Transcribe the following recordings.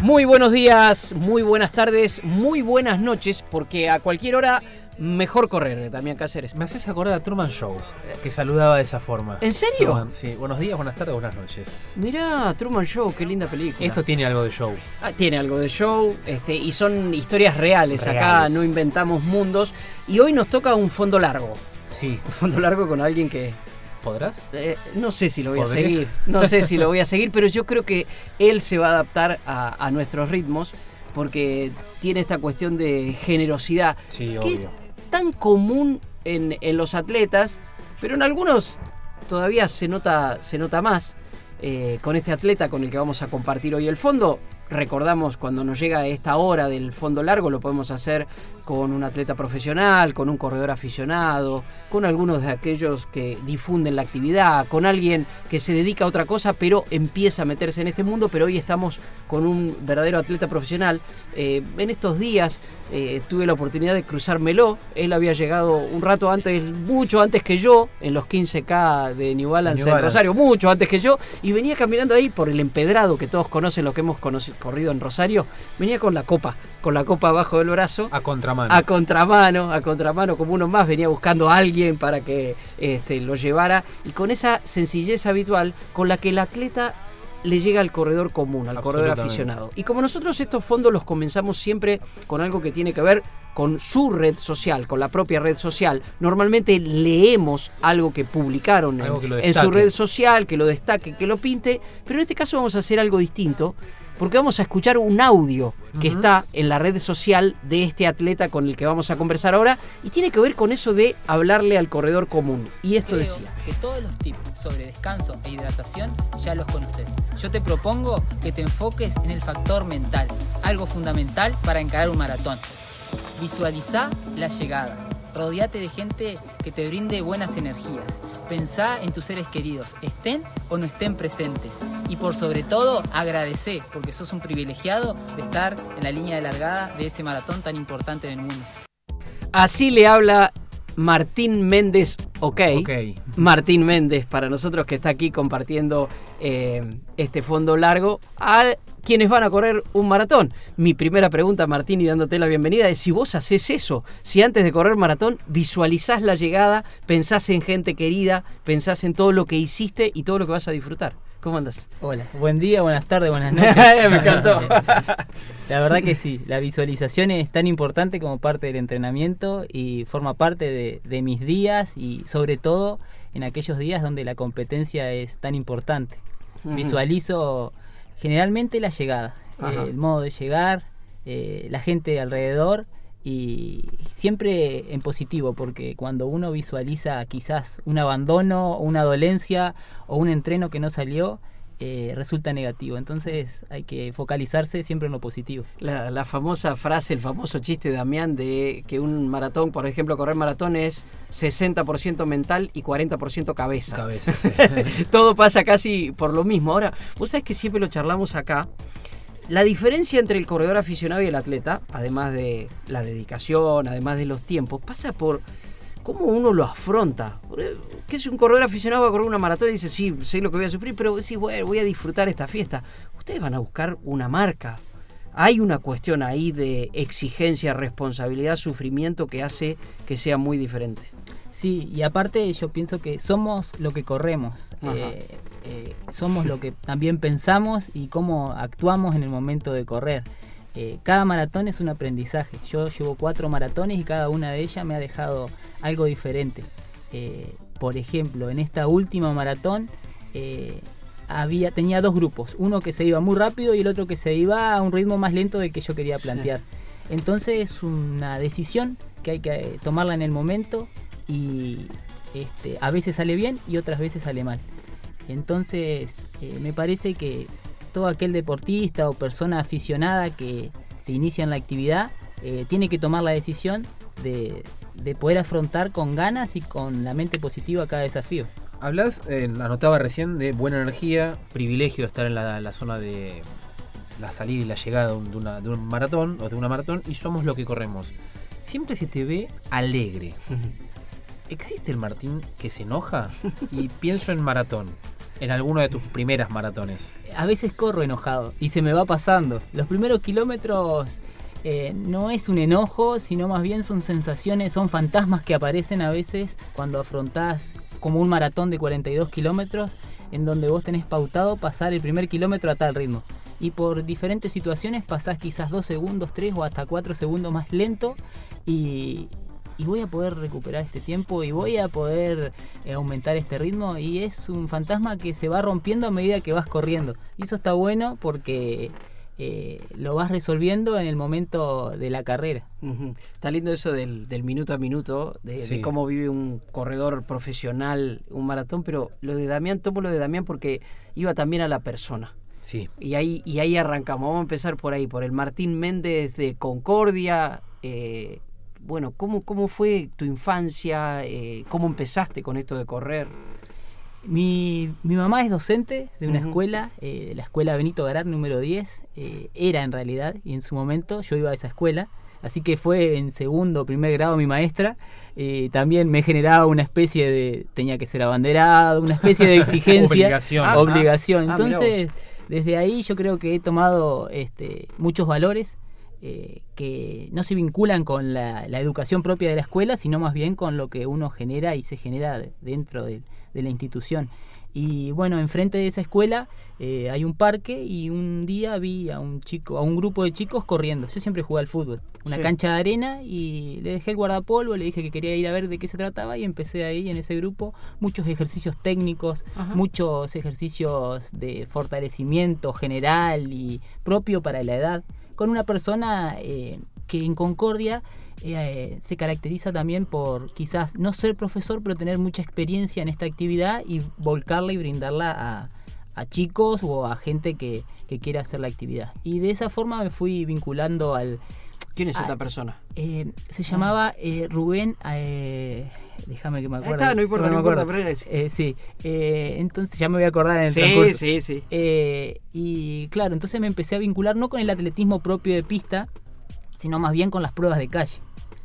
Muy buenos días, muy buenas tardes, muy buenas noches, porque a cualquier hora mejor correr, Damián Cáceres. Me haces acordar a Truman Show, que saludaba de esa forma. ¿En serio? Truman, sí, buenos días, buenas tardes, buenas noches. Mirá, Truman Show, qué linda película. Esto tiene algo de show. Ah, tiene algo de show, este, y son historias reales. Acá Reales. no inventamos mundos. Y hoy nos toca un fondo largo. Sí, Un fondo largo con alguien que ¿podrás? Eh, no sé si lo voy a seguir, no sé si lo voy a seguir, pero yo creo que él se va a adaptar a, a nuestros ritmos porque tiene esta cuestión de generosidad Sí, ¿Qué? obvio. tan común en, en los atletas, pero en algunos todavía se nota, se nota más. eh, con este atleta con el que vamos a compartir hoy el fondo, recordamos cuando nos llega esta hora del fondo largo, lo podemos hacer con un atleta profesional, con un corredor aficionado, con algunos de aquellos que difunden la actividad, con alguien que se dedica a otra cosa pero empieza a meterse en este mundo, pero hoy estamos con un verdadero atleta profesional. Eh, en estos días eh, tuve la oportunidad de cruzármelo, él había llegado un rato antes, mucho antes que yo, en los 15K de New Balance New en. Rosario, mucho antes que yo, y venía caminando ahí por el empedrado que todos conocen, lo que hemos conoci- corrido en Rosario, venía con la copa, con la copa abajo del brazo. A contramano. A contramano, a contramano, como uno más, venía buscando a alguien para que este, lo llevara y con esa sencillez habitual con la que el atleta le llega al corredor común, al corredor aficionado. Y como nosotros estos fondos los comenzamos siempre con algo que tiene que ver con su red social, con la propia red social, normalmente leemos algo que publicaron Algo en, que lo en su red social, que lo destaque, que lo pinte, pero en este caso vamos a hacer algo distinto. Porque vamos a escuchar un audio que está en la red social de este atleta con el que vamos a conversar ahora y tiene que ver con eso de hablarle al corredor común. Y esto Creo decía. que todos los tips sobre descanso e hidratación ya los conoces. Yo te propongo que te enfoques en el factor mental, algo fundamental para encarar un maratón. Visualiza la llegada. Rodeate de gente que te brinde buenas energías. Pensá en tus seres queridos, estén o no estén presentes. Y por sobre todo, agradecé, porque sos un privilegiado de estar en la línea de largada de ese maratón tan importante en el mundo. Así le habla Martín Méndez, ok. Ok. Martín Méndez, para nosotros que está aquí compartiendo eh, este fondo largo, a quienes van a correr un maratón. Mi primera pregunta, Martín, y dándote la bienvenida, es si vos haces eso, si antes de correr maratón visualizás la llegada, pensás en gente querida, pensás en todo lo que hiciste y todo lo que vas a disfrutar. ¿Cómo andas? Hola, buen día, buenas tardes, buenas noches. Me encantó. La verdad que sí, la visualización es tan importante como parte del entrenamiento y forma parte de, de mis días y sobre todo en aquellos días donde la competencia es tan importante. Visualizo generalmente la llegada, eh, el modo de llegar, eh, la gente alrededor y siempre en positivo porque cuando uno visualiza quizás un abandono, una dolencia o un entreno que no salió, eh, resulta negativo. Entonces hay que focalizarse siempre en lo positivo. La, la famosa frase, el famoso chiste de Damián de que un maratón, por ejemplo, correr maratón es 60% mental y 40% cabeza. Cabeza. sí. Todo pasa casi por lo mismo. Ahora, vos sabés que siempre lo charlamos acá. La diferencia entre el corredor aficionado y el atleta, además de la dedicación, además de los tiempos, pasa por cómo uno lo afronta. Que es un corredor aficionado va a correr una maratón y dice, sí, sé lo que voy a sufrir, pero sí, bueno, voy a disfrutar esta fiesta. Ustedes van a buscar una marca. Hay una cuestión ahí de exigencia, responsabilidad, sufrimiento que hace que sea muy diferente. Sí, y aparte yo pienso que somos lo que corremos, eh, eh, somos lo que también pensamos y cómo actuamos en el momento de correr. Eh, cada maratón es un aprendizaje. Yo llevo cuatro maratones y cada una de ellas me ha dejado algo diferente. Eh, por ejemplo, en esta última maratón eh, había, tenía dos grupos, uno que se iba muy rápido y el otro que se iba a un ritmo más lento del que yo quería plantear. Entonces es una decisión que hay que eh, tomarla en el momento y este, a veces sale bien y otras veces sale mal. Entonces eh, me parece que todo aquel deportista o persona aficionada que se inicia en la actividad eh, tiene que tomar la decisión de, de poder afrontar con ganas y con la mente positiva cada desafío. Hablas, eh, anotaba recién, de buena energía, privilegio de estar en la, la zona de la salida y la llegada de, un- de una- de un maratón o de una maratón y somos lo que corremos. Siempre se te ve alegre. ¿Existe el Martín que se enoja? Y pienso en maratón. En alguna de tus primeras maratones. A veces corro enojado y se me va pasando. Los primeros kilómetros eh, no es un enojo, sino más bien son sensaciones, son fantasmas que aparecen a veces cuando afrontás como un maratón de 42 kilómetros en donde vos tenés pautado pasar el primer kilómetro a tal ritmo. Y por diferentes situaciones pasás quizás dos segundos, tres o hasta cuatro segundos más lento y, y voy a poder recuperar este tiempo y voy a poder eh, aumentar este ritmo y es un fantasma que se va rompiendo a medida que vas corriendo. Y eso está bueno porque eh, lo vas resolviendo en el momento de la carrera. Está lindo eso del, del minuto a minuto, de, cómo vive un corredor profesional un maratón, pero lo de Damián, tomo lo de Damián porque iba también a la persona. Sí. Y ahí, y ahí arrancamos. Vamos a empezar por ahí, por el Martín Méndez de Concordia. eh, bueno, ¿cómo, ¿cómo fue tu infancia? Eh, ¿Cómo empezaste con esto de correr? Mi, mi mamá es docente de una escuela, eh, de la escuela Benito Garat número 10, eh, era en realidad, y en su momento yo iba a esa escuela, así que fue en segundo o primer grado mi maestra, eh, también me generaba una especie de, tenía que ser abanderado, una especie de exigencia, Obligación. Ah, obligación. ah, mirá Entonces, desde ahí yo creo que he tomado este, muchos valores eh, que no se vinculan con la, la educación propia de la escuela, sino más bien con lo que uno genera y se genera de- dentro de, de la institución. Y bueno, enfrente de esa escuela eh, hay un parque y un día vi a un chico, a un grupo de chicos corriendo. Yo siempre jugué al fútbol, una Sí. cancha de arena y le dejé el guardapolvo, le dije que quería ir a ver de qué se trataba y empecé ahí en ese grupo muchos ejercicios técnicos, Ajá. muchos ejercicios de fortalecimiento general y propio para la edad, con una persona eh, que en Concordia eh, se caracteriza también por quizás no ser profesor, pero tener mucha experiencia en esta actividad y volcarla y brindarla a, a chicos o a gente que, que quiera hacer la actividad. Y de esa forma me fui vinculando al... ¿Quién es Ah, esta persona? eh, se llamaba eh, Rubén... eh, déjame que me acuerde. está, no importa, no, me importa. acuerdo. pero es- Eh, sí, entonces ya me voy a acordar en el Sí, transcurso. sí, sí. Eh, y claro, entonces me empecé a vincular no con el atletismo propio de pista, sino más bien con las pruebas de calle.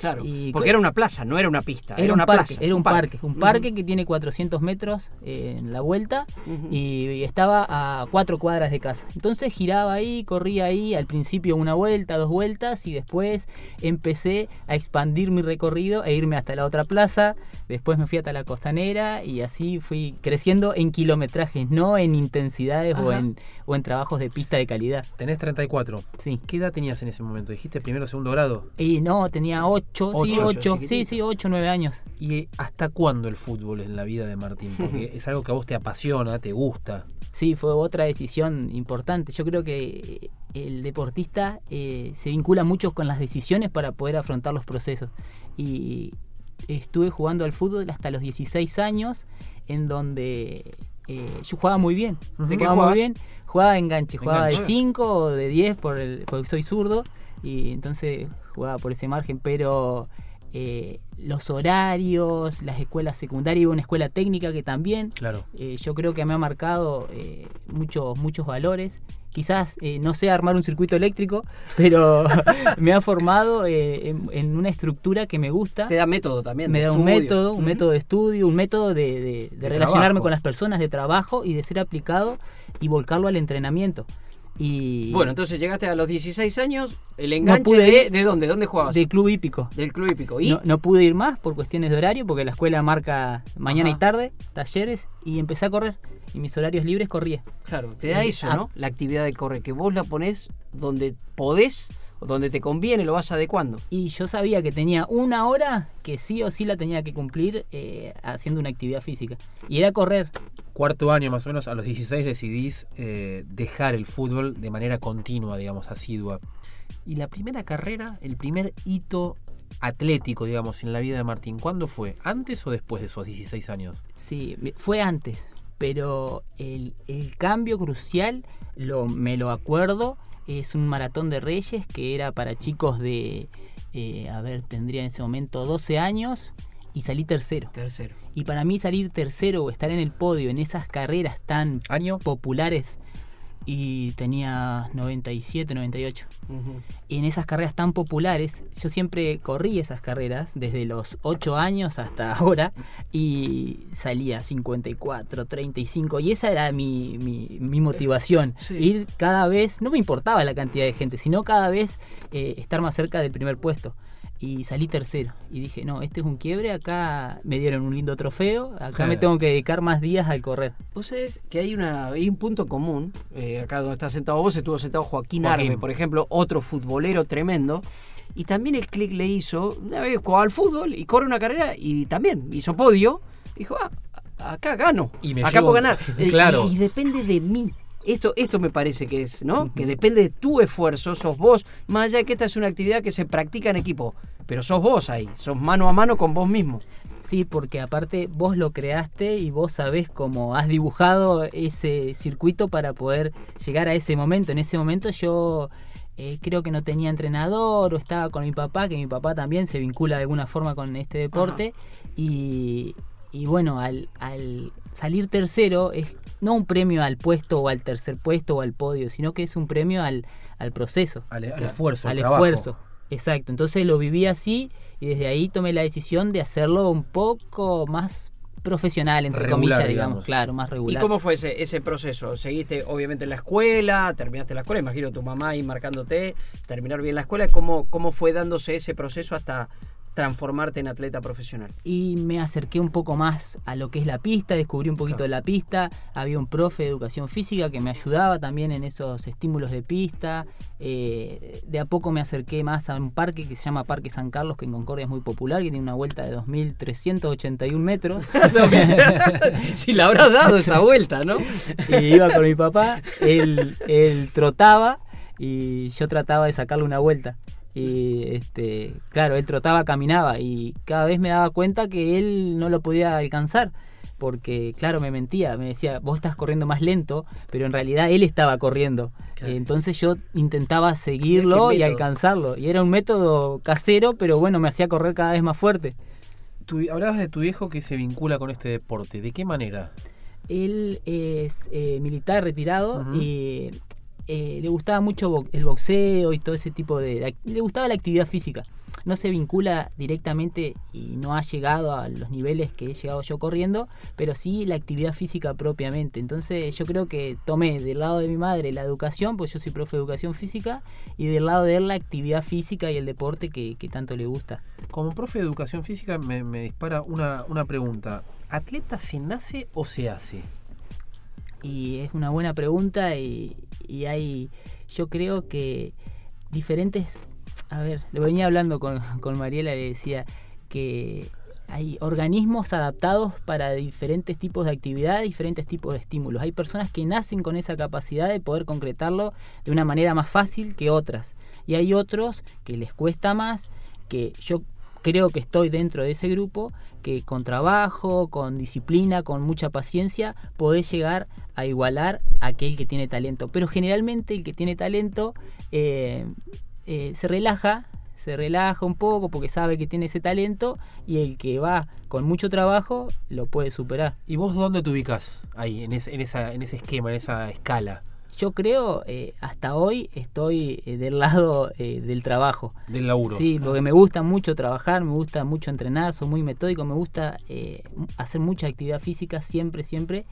Claro, Y porque era una plaza, no era una pista. Era, un una parque, plaza, era un parque, un parque que tiene 400 metros eh, en la vuelta y, y estaba a cuatro cuadras de casa. Entonces giraba ahí, corría ahí, al principio una vuelta, dos vueltas y después empecé a expandir mi recorrido e irme hasta la otra plaza, después me fui hasta la costanera y así fui creciendo en kilometrajes, no en intensidades o en, o en trabajos de pista de calidad. Tenés 34. Sí. ¿Qué edad tenías en ese momento? ¿Dijiste primero o segundo grado? Y no, tenía 8, sí, Ocho, 8, sí, chiquitito. sí, 8, 9 años. ¿Y hasta cuándo el fútbol en la vida de Martín? Porque es algo que a vos te apasiona, te gusta. Sí, fue otra decisión importante. Yo creo que el deportista eh, se vincula mucho con las decisiones para poder afrontar los procesos. Y estuve jugando al fútbol hasta los 16 años, en donde eh, yo jugaba muy bien. ¿De qué jugaba jugabas? muy bien. Jugaba enganche, jugaba Enganche. de 5 o de 10 por el, porque soy zurdo y entonces jugaba por ese margen, pero eh, los horarios, las escuelas secundarias y una escuela técnica que también Claro. eh, yo creo que me ha marcado eh, muchos, muchos valores. Quizás eh, no sé armar un circuito eléctrico, pero me ha formado eh, en, en una estructura que me gusta. Te da método también. Me da un estudio. método, un método de estudio, un método de, de- de De relacionarme trabajo. con las personas, de trabajo y de ser aplicado y volcarlo al entrenamiento. Y Bueno, entonces llegaste a los 16 años, el enganche pude de, ir. ¿de dónde? ¿Dónde jugabas? de club hípico. Del club hípico. ¿Y? No, no pude ir más por cuestiones de horario, porque la escuela marca mañana Ajá. y tarde, talleres, y empecé a correr. Y mis horarios libres corría. Claro, te da Eh, eso, ah. ¿no? La actividad de correr, que vos la ponés donde podés donde te conviene, lo vas adecuando. Y yo sabía que tenía una hora que sí o sí la tenía que cumplir eh, haciendo una actividad física. Y era correr. Cuarto año más o menos, a los 16 decidís eh, dejar el fútbol de manera continua, digamos, asidua. Y la primera carrera, el primer hito atlético, digamos, en la vida de Martín, ¿cuándo fue? ¿Antes o después de esos 16 años? Sí, fue antes. Pero el, el cambio crucial, lo, me lo acuerdo, es un maratón de Reyes que era para chicos de, eh, a ver, tendría en ese momento 12 años y salí tercero. Tercero. Y para mí salir tercero o estar en el podio en esas carreras tan ¿Año? populares, y tenía 97, 98. Ujú. Y en esas carreras tan populares, yo siempre corrí esas carreras desde los 8 años hasta ahora y salía 54, 35 y esa era mi, mi, mi motivación. Sí. Ir cada vez, no me importaba la cantidad de gente, sino cada vez eh, estar más cerca del primer puesto. Y salí tercero. Y dije, no, este es un quiebre, acá me dieron un lindo trofeo, acá Sí. me tengo que dedicar más días al correr. Vos sabés que hay, una, hay un punto común. eh, acá donde está sentado vos, estuvo sentado Joaquín, Joaquín. Arbe, por ejemplo, otro futbolero tremendo. Y también el clic le hizo, una vez jugaba al fútbol y corre una carrera y también hizo podio. Dijo, ah, acá gano. Y me acá llevo- puedo ganar. Claro. Y, y depende de mí. Esto, esto me parece que es, ¿no? Que depende de tu esfuerzo, sos vos, más allá de que esta es una actividad que se practica en equipo, pero sos vos ahí, sos mano a mano con vos mismo. Sí, porque aparte vos lo creaste y vos sabés cómo has dibujado ese circuito para poder llegar a ese momento. En ese momento yo eh, creo que no tenía entrenador o estaba con mi papá, que mi papá también se vincula de alguna forma con este deporte. Y, y bueno, al, al salir tercero es no un premio al puesto o al tercer puesto o al podio, sino que es un premio al, al proceso Al, al esfuerzo, al esfuerzo. Exacto, entonces lo viví así y desde ahí tomé la decisión de hacerlo un poco más profesional, entre Regular, comillas, digamos. digamos, claro, más ¿Y regular. cómo fue ese, ese proceso? ¿Seguiste obviamente en la escuela? ¿Terminaste la escuela? Imagino tu mamá ahí marcándote, terminar bien la escuela. ¿Cómo, cómo fue dándose ese proceso hasta transformarte en atleta profesional? Y me acerqué un poco más a lo que es la pista, descubrí un poquito Claro. de la pista, había un profe de educación física que me ayudaba también en esos estímulos de pista, eh, de a poco me acerqué más a un parque que se llama Parque San Carlos, que en Concordia es muy popular, que tiene una vuelta de 2.381 metros. si la habrás dado esa vuelta, ¿no? y iba con mi papá, él, él trotaba y yo trataba de sacarle una vuelta. Y este, claro, él trotaba, caminaba y cada vez me daba cuenta que él no lo podía alcanzar. Porque, claro, me mentía, me decía, vos estás corriendo más lento, pero en realidad él estaba corriendo. Claro. Entonces yo intentaba seguirlo y alcanzarlo. Y era un método casero, pero bueno, me hacía correr cada vez más fuerte. Tu- hablabas de tu viejo que se vincula con este deporte. ¿De qué manera? Él es eh, militar retirado y eh, le gustaba mucho el boxeo y todo ese tipo de, Le gustaba la actividad física. No se vincula directamente y no ha llegado a los niveles que he llegado yo corriendo, pero sí la actividad física propiamente. Entonces yo creo que tomé del lado de mi madre la educación, pues yo soy profe de educación física, y del lado de él la actividad física y el deporte que, que tanto le gusta. Como profe de educación física me, me dispara una, una pregunta. ¿Atleta se nace o se hace? Y es una buena pregunta y, y hay, yo creo que diferentes, a ver, lo venía hablando con, con Mariela, le decía que hay organismos adaptados para diferentes tipos de actividad, diferentes tipos de estímulos. Hay personas que nacen con esa capacidad de poder concretarlo de una manera más fácil que otras. Y hay otros que les cuesta más, que yo creo que estoy dentro de ese grupo, que con trabajo, con disciplina, con mucha paciencia, podés llegar a igualar a aquel que tiene talento. Pero generalmente el que tiene talento eh, eh, se relaja, se relaja un poco porque sabe que tiene ese talento y el que va con mucho trabajo lo puede superar. ¿Y vos dónde te ubicas ahí, en, en esa, en ese esquema, en esa escala Yo creo, eh, hasta hoy estoy eh, del lado eh, del trabajo. del laburo? Sí, porque me gusta mucho trabajar, me gusta mucho entrenar, soy muy metódico, me gusta eh, hacer mucha actividad física siempre, siempre.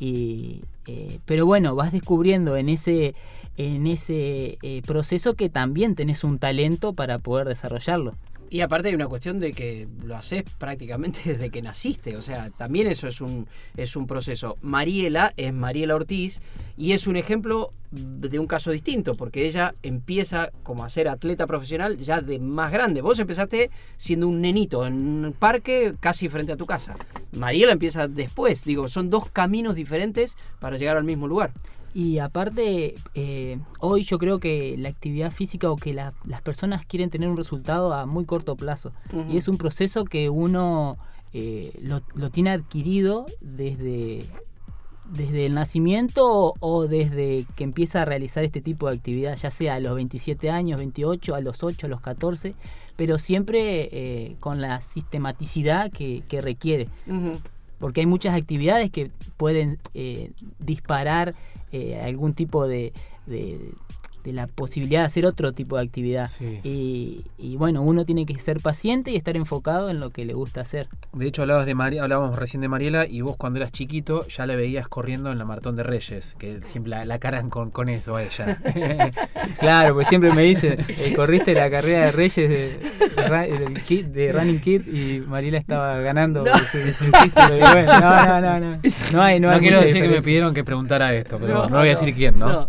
Y, eh, pero bueno, vas descubriendo en ese, en ese eh, proceso que también tenés un talento para poder desarrollarlo. Y aparte hay una cuestión de que lo haces prácticamente desde que naciste, o sea, también eso es un, es un proceso. Mariela es Mariela Ortiz y es un ejemplo de un caso distinto, porque ella empieza como a ser atleta profesional ya de más grande. Vos empezaste siendo un nenito en un parque casi frente a tu casa. Mariela empieza después, digo, son dos caminos diferentes para llegar al mismo lugar. Y aparte, eh, hoy yo creo que la actividad física o que la- las personas quieren tener un resultado a muy corto plazo. Y es un proceso que uno eh, lo, lo tiene adquirido desde, desde el nacimiento o desde que empieza a realizar este tipo de actividad, ya sea a los 27 años, 28, a los 8, a los 14, pero siempre eh, con la sistematicidad que, que requiere. Porque hay muchas actividades que pueden eh, disparar eh, algún tipo de, de, de la posibilidad de hacer otro tipo de actividad. Sí. Y, y bueno, uno tiene que ser paciente y estar enfocado en lo que le gusta hacer. De hecho, hablabas de Mari- hablábamos recién de Mariela y vos cuando eras chiquito ya la veías corriendo en la Maratón de Reyes, que siempre la, la caran con, con eso a ella. Claro, pues siempre me dicen, eh, corriste la carrera de Reyes de, de, de Running Kid y Mariela estaba ganando. No. Chiste, bueno, no, no, no, no. No hay, no no hay quiero decir que me diferencia. pidieron que preguntara esto, pero no, voy a decir quién, ¿no? No,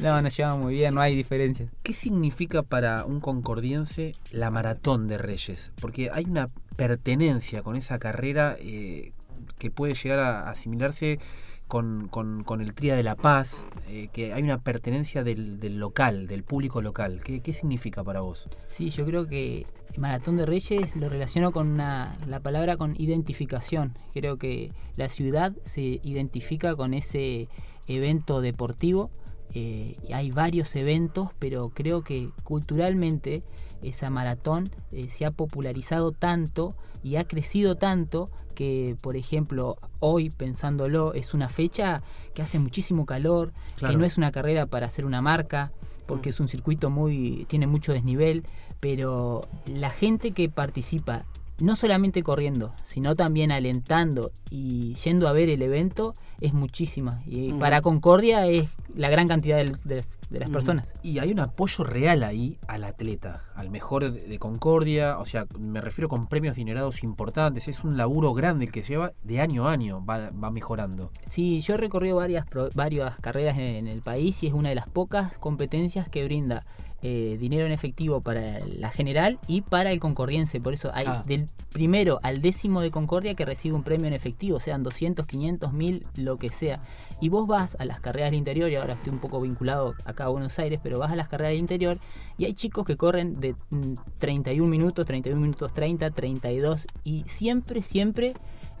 nos llevamos muy bien, no hay diferencia. ¿Qué significa para un concordiense la Maratón de Reyes? Porque hay una pertenencia con esa carrera eh, que puede llegar a asimilarse con, con- con el Tría de la Paz, eh, que hay una pertenencia del, del local, del público local. ¿Qué, qué significa para vos? Sí, yo creo que Maratón de Reyes lo relaciono con una, la palabra con identificación. Creo que la ciudad se identifica con ese evento deportivo. Eh, y hay varios eventos, pero creo que culturalmente esa maratón eh, se ha popularizado tanto y ha crecido tanto que, por ejemplo, hoy pensándolo, es una fecha que hace muchísimo calor, Claro. que no es una carrera para hacer una marca, porque es un circuito muy tiene mucho desnivel, pero la gente que participa no solamente corriendo, sino también alentando y yendo a ver el evento es muchísima. Y para Concordia es la gran cantidad de, las- de las Ujú. personas. Y hay un apoyo real ahí al atleta, al mejor de Concordia, o sea, me refiero con premios dinerados importantes, es un laburo grande el que lleva de año a año, va, va mejorando. Sí, yo he recorrido varias, pro- varias carreras en, en el país y es una de las pocas competencias que brinda eh, dinero en efectivo para la general y para el concordiense. Por eso hay Ah. del primero al décimo de Concordia que recibe un premio en efectivo, sean 200, 500, 1000, lo que sea. Y vos vas a las carreras del interior, y ahora estoy un poco vinculado acá a Buenos Aires, pero vas a las carreras del interior y hay chicos que corren de mm, 31 minutos, 31 minutos 30, 32 y siempre, siempre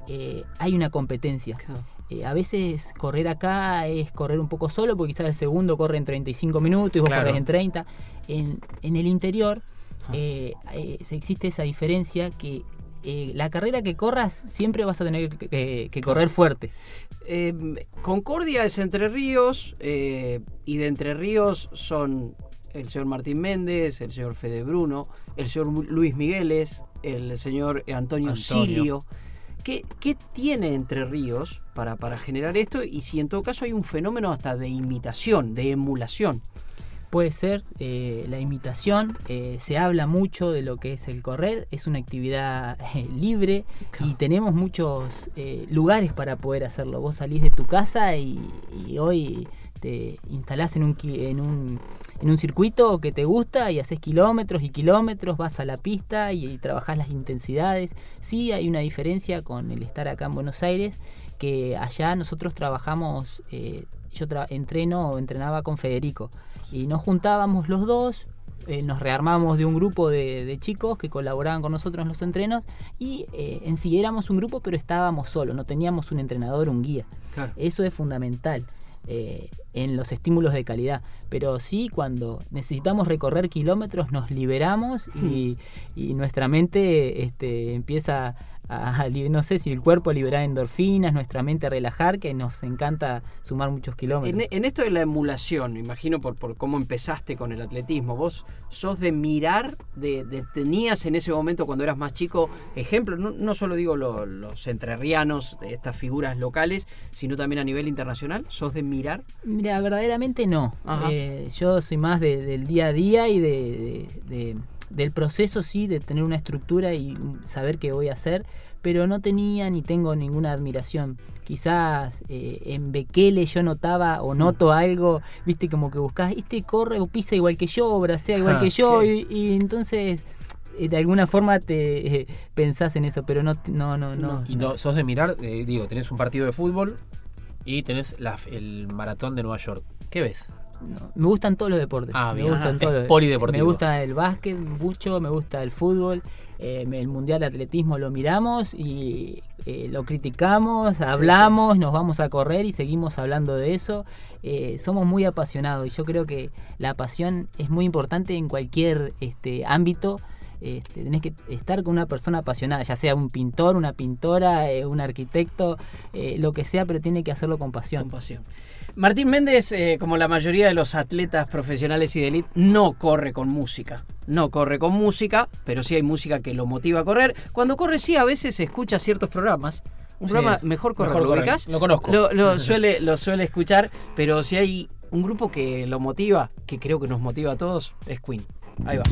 eh, hay una competencia. Eh, a veces correr acá es correr un poco solo, porque quizás el segundo corre en 35 minutos y vos Claro. corres en 30. En, en el interior eh, eh, se existe esa diferencia que eh, la carrera que corras siempre vas a tener que, que- que correr fuerte. Eh, Concordia es Entre Ríos eh, y de Entre Ríos son el señor Martín Méndez, el señor Fede Bruno, el señor Luis Migueles, el señor Antonio, Antonio. Silio. ¿Qué, qué tiene Entre Ríos para, para generar esto? Y si en todo caso hay un fenómeno hasta de imitación, de emulación. Puede ser eh, la imitación, eh, se habla mucho de lo que es el correr, es una actividad eh, libre y tenemos muchos lugares para poder hacerlo. Vos salís de tu casa y, y hoy te instalás en un, en, un, en un circuito que te gusta y haces kilómetros y kilómetros, vas a la pista y, y trabajás las intensidades. Sí hay una diferencia con el estar acá en Buenos Aires, que allá nosotros trabajamos, yo tra- entreno o entrenaba con Federico y nos juntábamos los dos, eh, nos rearmamos de un grupo de, de chicos que colaboraban con nosotros en los entrenos y eh, en sí éramos un grupo pero estábamos solos, no teníamos un entrenador, un guía. Claro. Eso es fundamental eh, en los estímulos de calidad. Pero sí, cuando necesitamos recorrer kilómetros, nos liberamos y, y nuestra mente este, empieza a, a no sé si el cuerpo liberar endorfinas, nuestra mente relajar, que nos encanta sumar muchos kilómetros. En, en esto de la emulación, me imagino por, por cómo empezaste con el atletismo, vos sos de mirar, de, de- tenías en ese momento cuando eras más chico ejemplos, no, no solo digo lo- los entrerrianos, de estas figuras locales, sino también a nivel internacional, sos de mirar. Mira, verdaderamente no. Eh, yo soy más de- del día a día y de- del proceso, sí, de tener una estructura y saber qué voy a hacer, pero no tenía ni tengo ninguna admiración. Quizás eh, en Bekele yo notaba o noto algo, viste, como que buscás, este corre o pisa igual que yo, o bracea igual Ah, que yo, sí. y, y entonces eh, de alguna forma te eh, pensás en eso, pero no, no, no, no. No. Y no, sos de mirar, eh, digo, tenés un partido de fútbol y tenés la- el maratón de Nueva York. ¿Qué ves? No, me gustan todos los deportes. Ah, me gustan Ajá. todos los- polideportivo. Me gusta el básquet mucho, me gusta el fútbol, eh, el mundial de atletismo lo miramos y eh, lo criticamos, hablamos, nos vamos a correr y seguimos hablando de eso. Eh, somos muy apasionados y yo creo que la pasión es muy importante en cualquier este, ámbito. este, tenés que estar con una persona apasionada, ya sea un pintor, una pintora, un arquitecto, lo que sea, pero tiene que hacerlo con pasión. Con pasión. Martín Méndez, eh, como la mayoría de los atletas profesionales y de elite, no corre con música. No corre con música, pero sí hay música que lo motiva a correr. Cuando corre sí, a veces escucha ciertos programas. Un Sí, programa Mejor Correr, Mejor ¿lo Correr, lo conozco. Lo, lo suele, lo suele escuchar, pero si hay un grupo que lo motiva, que creo que nos motiva a todos, es Queen. Ahí va.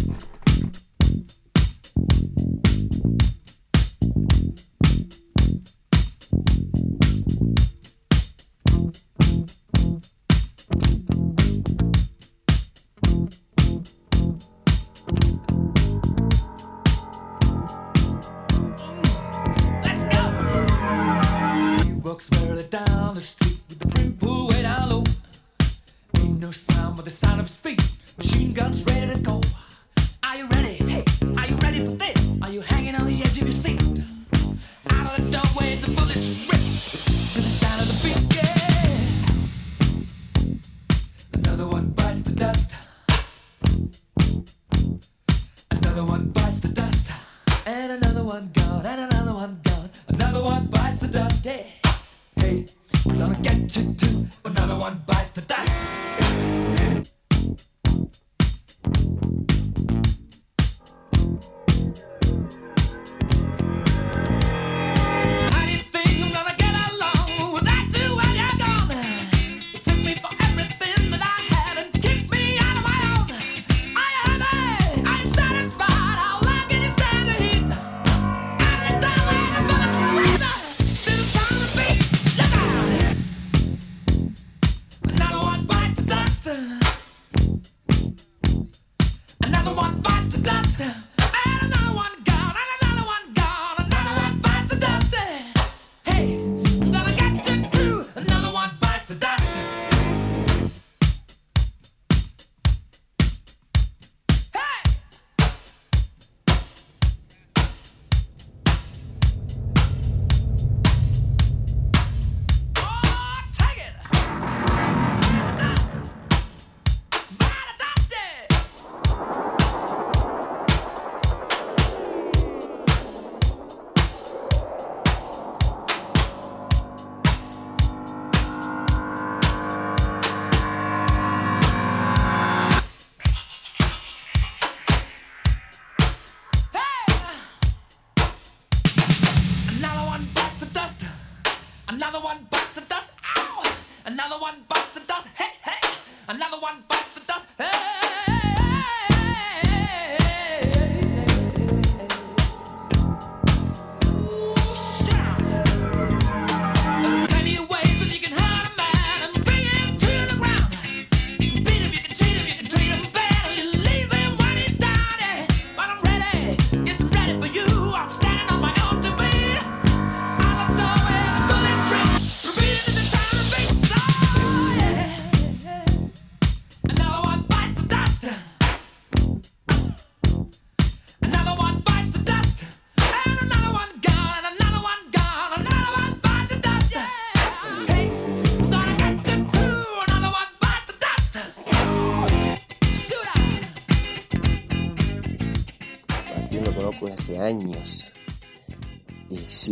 to dust.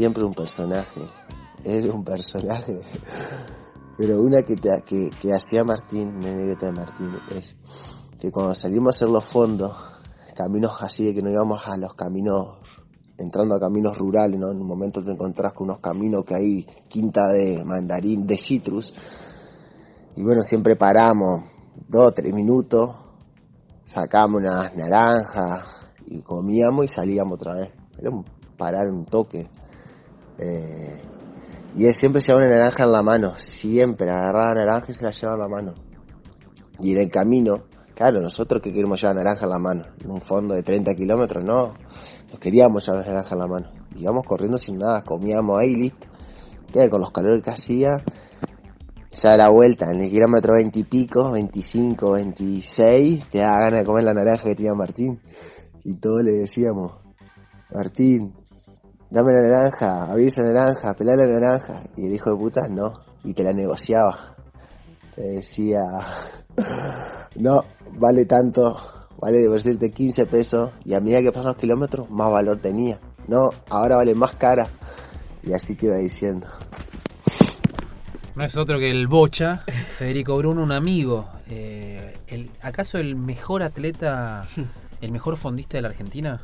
Siempre un personaje, era un personaje. Pero una que, te- que, que hacía Martín, una anécdota de Martín, es que cuando salimos a hacer los fondos, caminos así de que no íbamos a los caminos, entrando a caminos rurales, ¿no? En un momento te encontrás con unos caminos que hay quinta de mandarín, de citrus, y bueno, siempre paramos dos, tres minutos, sacamos unas naranjas y comíamos y salíamos otra vez. Era un parar un toque. Eh, y él siempre llevaba una naranja en la mano, siempre agarraba naranja y se la llevaba en la mano. Y en el camino, claro, nosotros que queremos llevar naranja en la mano, en un fondo de 30 kilómetros, no, nos queríamos llevar naranja en la mano. Íbamos corriendo sin nada, comíamos ahí, listo. Con los calores que hacía, se da la vuelta, en el kilómetro 20 y pico, 25, 26, te da ganas de comer la naranja que tenía Martín. Y todos le decíamos, Martín, dame la naranja, abrí esa naranja, pelá la naranja. Y el hijo de puta, no, y te la negociaba. Te decía, no, vale tanto vale por decirte 15 pesos y a medida que pasan los kilómetros más valor tenía. No, ahora vale más cara. Y así te iba diciendo. No es otro que el Bocha, Federico Bruno, un amigo. Eh, el, ¿Acaso el mejor atleta, el mejor fondista de la Argentina?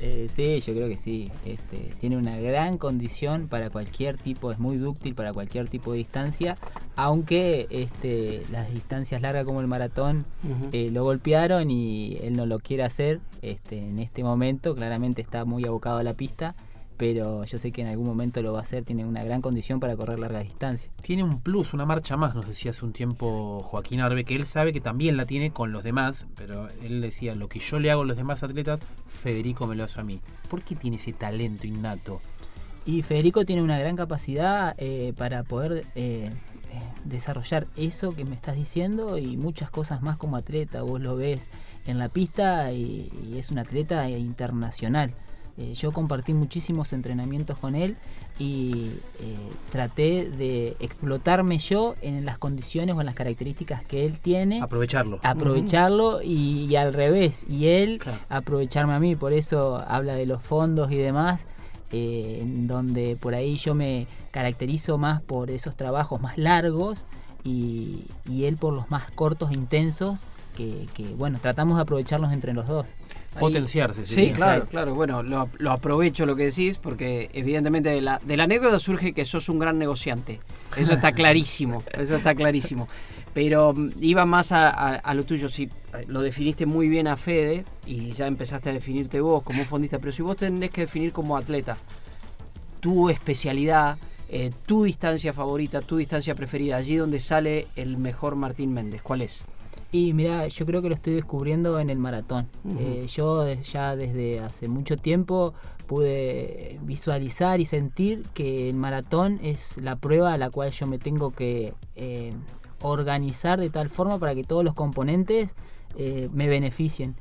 Eh, sí, yo creo que sí. Este, tiene una gran condición para cualquier tipo, es muy dúctil para cualquier tipo de distancia, aunque este, las distancias largas como el maratón eh, lo golpearon y él no lo quiere hacer este, en este momento. Claramente está muy abocado a la pista, pero yo sé que en algún momento lo va a hacer. Tiene una gran condición para correr larga distancia. Tiene un plus, una marcha más, nos decía hace un tiempo Joaquín Arbe, que él sabe que también la tiene con los demás, pero él decía, lo que yo le hago a los demás atletas, Federico me lo hace a mí. ¿Por qué tiene ese talento innato? Y Federico tiene una gran capacidad eh, para poder eh, eh, desarrollar eso que me estás diciendo y muchas cosas más como atleta. Vos lo ves en la pista y, y es un atleta internacional. Eh, yo compartí muchísimos entrenamientos con él y eh, traté de explotarme yo en las condiciones o en las características que él tiene Aprovecharlo. aprovecharlo y, y al revés y él Claro. aprovecharme a mí por eso habla de los fondos y demás eh, en donde por ahí yo me caracterizo más por esos trabajos más largos y, y él por los más cortos e intensos que, que, bueno tratamos de aprovecharlos entre los dos Potenciarse. Sí, sería. claro, claro. Bueno, lo, lo aprovecho lo que decís porque evidentemente de la, de la anécdota surge que sos un gran negociante. Eso está clarísimo, eso está clarísimo. Pero mm, iba más a, a- a lo tuyo, si eh, lo definiste muy bien a Fede y ya empezaste a definirte vos como un fondista, pero si vos tenés que definir como atleta tu especialidad, eh, tu distancia favorita, tu distancia preferida, allí donde sale el mejor Martín Méndez, ¿cuál es? Y mira, yo creo que lo estoy descubriendo en el maratón. Eh, yo ya desde hace mucho tiempo pude visualizar y sentir que el maratón es la prueba a la cual yo me tengo que eh, organizar de tal forma para que todos los componentes eh, me beneficien.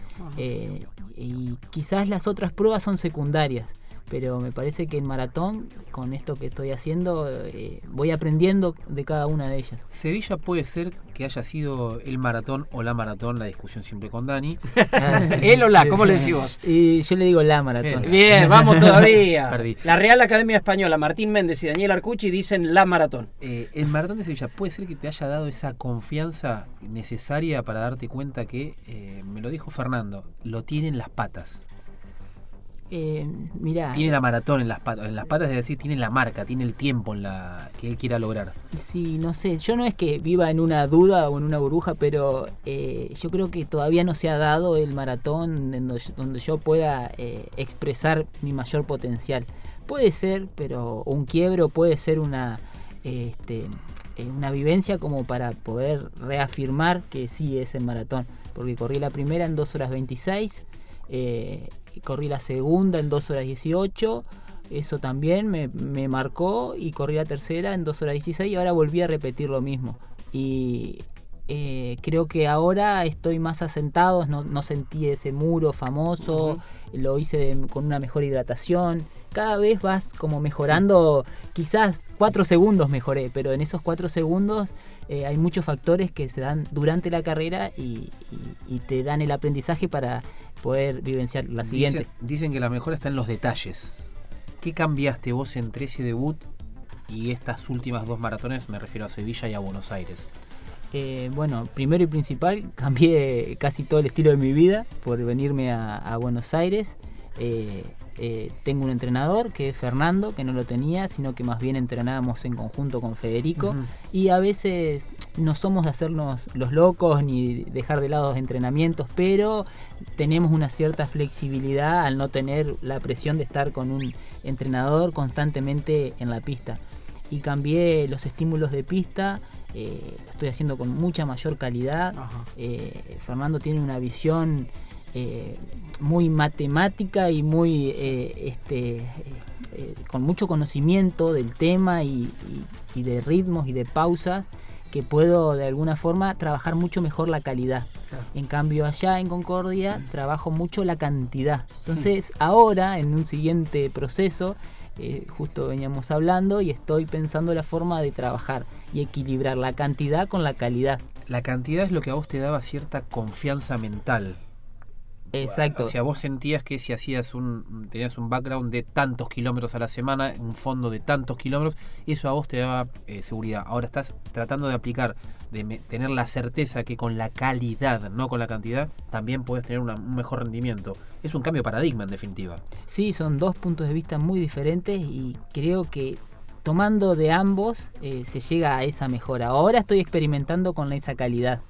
Y quizás las otras pruebas son secundarias, pero me parece que el maratón, con esto que estoy haciendo, eh, voy aprendiendo de cada una de ellas. Sevilla puede ser que haya sido el maratón o la maratón, la discusión siempre con Dani. Él o la, ¿cómo le decís vos? Y yo le digo la maratón. Bien. Bien, vamos todavía. Perdí. La Real Academia Española, Martín Méndez y Daniel Arcucci dicen la maratón. Eh, el maratón de Sevilla puede ser que te haya dado esa confianza necesaria para darte cuenta que, eh, me lo dijo Fernando, lo tiene en las patas. Eh, mirá, Tiene la maratón en las patas. En las patas es decir, tiene la marca, tiene el tiempo en la que él quiera lograr. sí, no sé, yo no es que viva en una duda o en una burbuja, pero eh, yo creo que todavía no se ha dado el maratón donde, yo- donde yo pueda eh, expresar mi mayor potencial. Puede ser, pero un quiebro puede ser una, este, eh, una vivencia como para poder reafirmar que sí es el maratón. Porque corrí la primera en 2 horas 26, eh, y corrí la segunda en 2 horas 18. Eso también me, me marcó y corrí la tercera en 2 horas 16 y ahora volví a repetir lo mismo. Y eh, creo que ahora estoy más asentado, no, no sentí ese muro famoso, lo hice de- con una mejor hidratación. Cada vez vas como mejorando, quizás 4 segundos mejoré, pero en esos 4 segundos eh, hay muchos factores que se dan durante la carrera y, y- y te dan el aprendizaje para poder vivenciar la siguiente. Dicen, dicen que la mejora está en los detalles. ¿Qué cambiaste vos entre ese debut y estas últimas dos maratones? Me refiero a Sevilla y a Buenos Aires. Eh, bueno, primero y principal, cambié casi todo el estilo de mi vida por venirme a, a Buenos Aires. Eh, eh, tengo un entrenador que es Fernando, que no lo tenía, sino que más bien entrenábamos en conjunto con Federico. Y a veces no somos de hacernos los locos ni dejar de lado los entrenamientos, pero tenemos una cierta flexibilidad al no tener la presión de estar con un entrenador constantemente en la pista. Y cambié los estímulos de pista, eh, lo estoy haciendo con mucha mayor calidad. Eh, Fernando tiene una visión eh, muy matemática y muy eh, este, eh, con mucho conocimiento del tema y, y- y de ritmos y de pausas que puedo de alguna forma trabajar mucho mejor la calidad. Claro. En cambio allá en Concordia trabajo mucho la cantidad. Entonces ahora en un siguiente proceso, eh, justo veníamos hablando y estoy pensando la forma de trabajar y equilibrar la cantidad con la calidad. La cantidad es lo que a vos te daba cierta confianza mental. Exacto. O sea, vos sentías que si hacías un, tenías un background de tantos kilómetros a la semana, un fondo de tantos kilómetros, eso a vos te daba eh, seguridad. Ahora estás tratando de aplicar, de me- tener la certeza que con la calidad, no con la cantidad, también puedes tener una- un mejor rendimiento. Es un cambio de paradigma en definitiva. Sí, son dos puntos de vista muy diferentes y creo que tomando de ambos eh, se llega a esa mejora. Ahora estoy experimentando con esa calidad.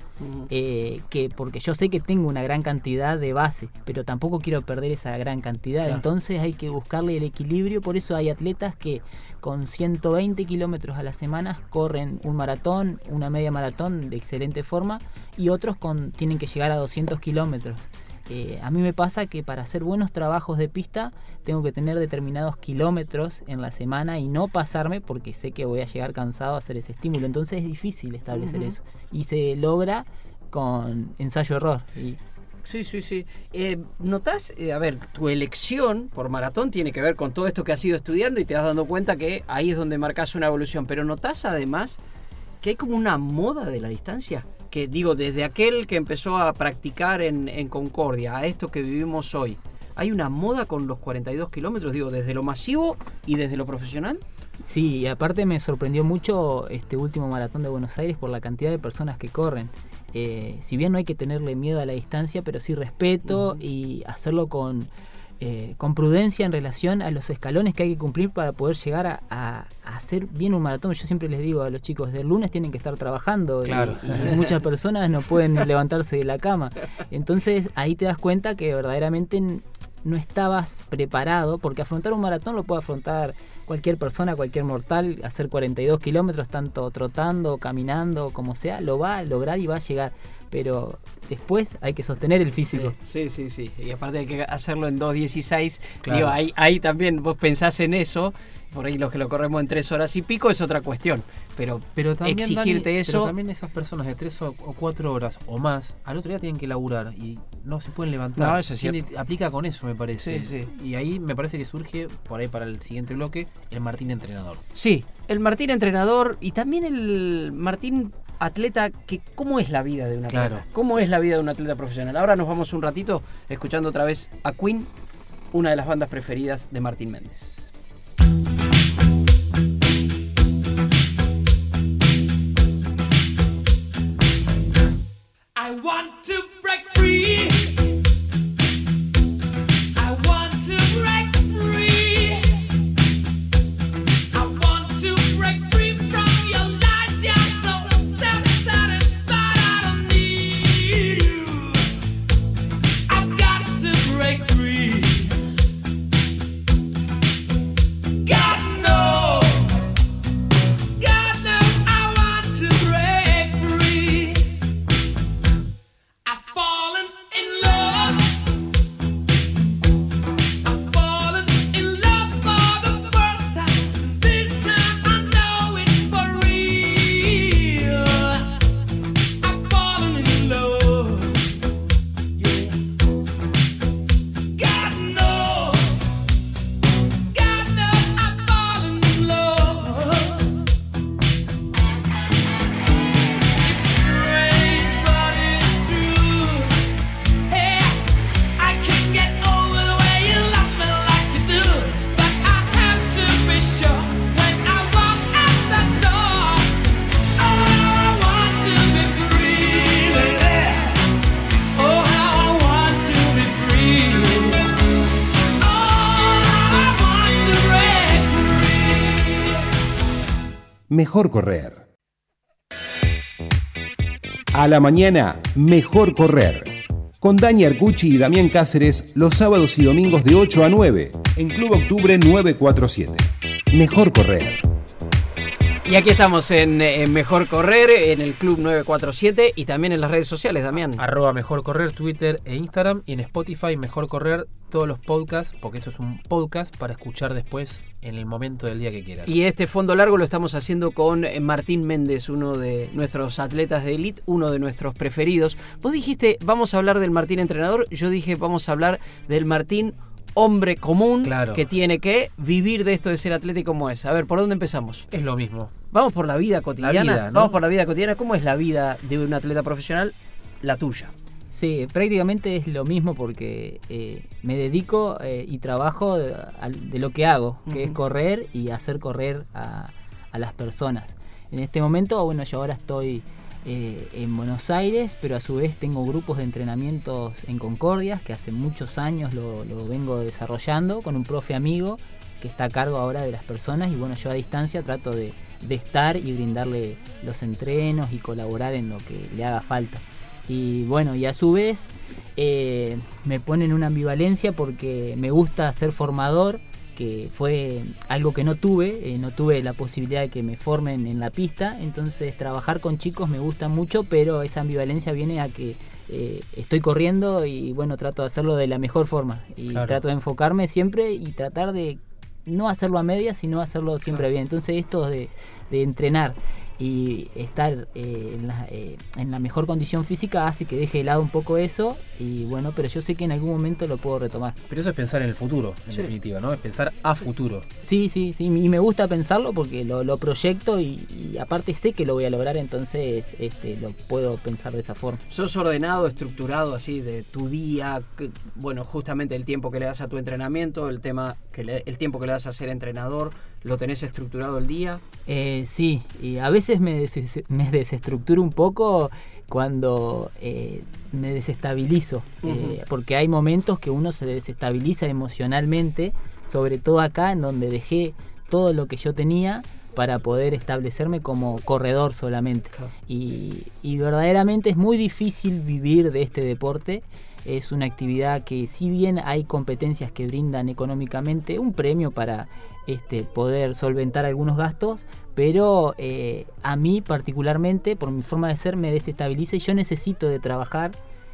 Eh, que porque yo sé que tengo una gran cantidad de base, pero tampoco quiero perder esa gran cantidad. Claro. Entonces hay que buscarle el equilibrio. Por eso hay atletas que con 120 kilómetros a la semana corren un maratón, una media maratón de excelente forma, y otros con tienen que llegar a 200 kilómetros. Eh, a mí me pasa que para hacer buenos trabajos de pista tengo que tener determinados kilómetros en la semana y no pasarme porque sé que voy a llegar cansado a hacer ese estímulo. Entonces es difícil establecer eso. Y se logra con ensayo-error. Y Sí, sí, sí. Eh, ¿Notás, eh, a ver, tu elección por maratón tiene que ver con todo esto que has ido estudiando y te has dado cuenta que ahí es donde marcas una evolución, pero ¿notás además que hay como una moda de la distancia? Que digo, desde aquel que empezó a practicar en, en Concordia a esto que vivimos hoy, ¿hay una moda con los 42 kilómetros? Digo, desde lo masivo y desde lo profesional. Sí, y aparte me sorprendió mucho este último maratón de Buenos Aires por la cantidad de personas que corren. Eh, si bien no hay que tenerle miedo a la distancia, pero sí respeto y hacerlo con, eh, con prudencia en relación a los escalones que hay que cumplir para poder llegar a, a- a hacer bien un maratón. Yo siempre les digo a los chicos, del lunes tienen que estar trabajando Claro. y, muchas personas no pueden levantarse de la cama. Entonces ahí te das cuenta que verdaderamente no estabas preparado, porque afrontar un maratón lo puede afrontar cualquier persona, cualquier mortal, hacer 42 kilómetros, tanto trotando, caminando, como sea, lo va a lograr y va a llegar. Pero después hay que sostener el físico. Sí, sí, sí. Y aparte hay que hacerlo en 2.16. Claro. Digo, ahí, ahí también vos pensás en eso. Por ahí los que lo corremos en 3 horas y pico es otra cuestión. Pero, Pero también, exigirte Dani, eso. pero también esas personas de 3 o 4 horas o más, al otro día tienen que laburar y no se pueden levantar. No, eso es Tiene- aplica con eso, me parece. Sí, sí. Y ahí me parece que surge, por ahí para el siguiente bloque, el Martín entrenador. Sí, el Martín entrenador y también el Martín atleta, que ¿cómo es la vida de un atleta? Claro. ¿Cómo es la vida de un atleta profesional? Ahora nos vamos un ratito escuchando otra vez a Queen, una de las bandas preferidas de Martín Méndez. I want to break free. Mejor correr. A la mañana, mejor correr. Con Dani Arcucci y Damián Cáceres los sábados y domingos de 8 a 9 en Club Octubre 947. Mejor correr. Y aquí estamos en, en Mejor Correr, en el Club 947 y también en las redes sociales, Damián. Arroba Mejor Correr, Twitter e Instagram. Y en Spotify, Mejor Correr, todos los podcasts, porque esto es un podcast para escuchar después en el momento del día que quieras. Y este fondo largo lo estamos haciendo con eh, Martín Méndez, uno de nuestros atletas de élite, uno de nuestros preferidos. Vos dijiste, vamos a hablar del Martín entrenador, yo dije, vamos a hablar del Martín hombre común Claro. que tiene que vivir de esto de ser atleta y cómo es. A ver, ¿por dónde empezamos? es lo mismo. Vamos por la vida cotidiana. vida, ¿no? Vamos por la vida cotidiana. ¿Cómo es la vida de un atleta profesional? La tuya. Sí, prácticamente es lo mismo porque eh, me dedico eh, y trabajo de, lo que hago, que es correr y hacer correr a, a las personas. En este momento, bueno, yo ahora estoy eh, en Buenos Aires, pero a su vez tengo grupos de entrenamientos en Concordia, que hace muchos años lo, vengo desarrollando con un profe amigo que está a cargo ahora de las personas y bueno, yo a distancia trato de, de estar y brindarle los entrenos y colaborar en lo que le haga falta. Y bueno, y a su vez eh, me pone en una ambivalencia porque me gusta ser formador, que fue algo que no tuve, eh, no tuve la posibilidad de que me formen en la pista, entonces trabajar con chicos me gusta mucho, pero esa ambivalencia viene a que eh, estoy corriendo y bueno, trato de hacerlo de la mejor forma y Claro. trato de enfocarme siempre y tratar de no hacerlo a medias, sino hacerlo siempre bien. Entonces esto de, de entrenar y estar eh, en, la, eh, en la mejor condición física hace que deje de lado un poco eso y bueno, pero yo sé que en algún momento lo puedo retomar. Pero eso es pensar en el futuro, en Sí. definitiva, ¿no? Es pensar a futuro. Sí, sí, sí, y me gusta pensarlo porque lo, lo proyecto y, y aparte sé que lo voy a lograr, entonces este, lo puedo pensar de esa forma. ¿Sos ordenado, estructurado así de tu día? que- bueno, justamente el tiempo que le das a tu entrenamiento, el tema que le- el tiempo que le das a ser entrenador, ¿lo tenés estructurado el día? Eh, sí, y a veces me, des- me desestructuro un poco cuando eh, me desestabilizo, eh, porque hay momentos que uno se desestabiliza emocionalmente, sobre todo acá en donde dejé todo lo que yo tenía para poder establecerme como corredor solamente. Claro. Y, y verdaderamente es muy difícil vivir de este deporte. Es una actividad que si bien hay competencias que brindan económicamente un premio para este, poder solventar algunos gastos, pero eh, a mí particularmente, por mi forma de ser, me desestabiliza y yo necesito de trabajar,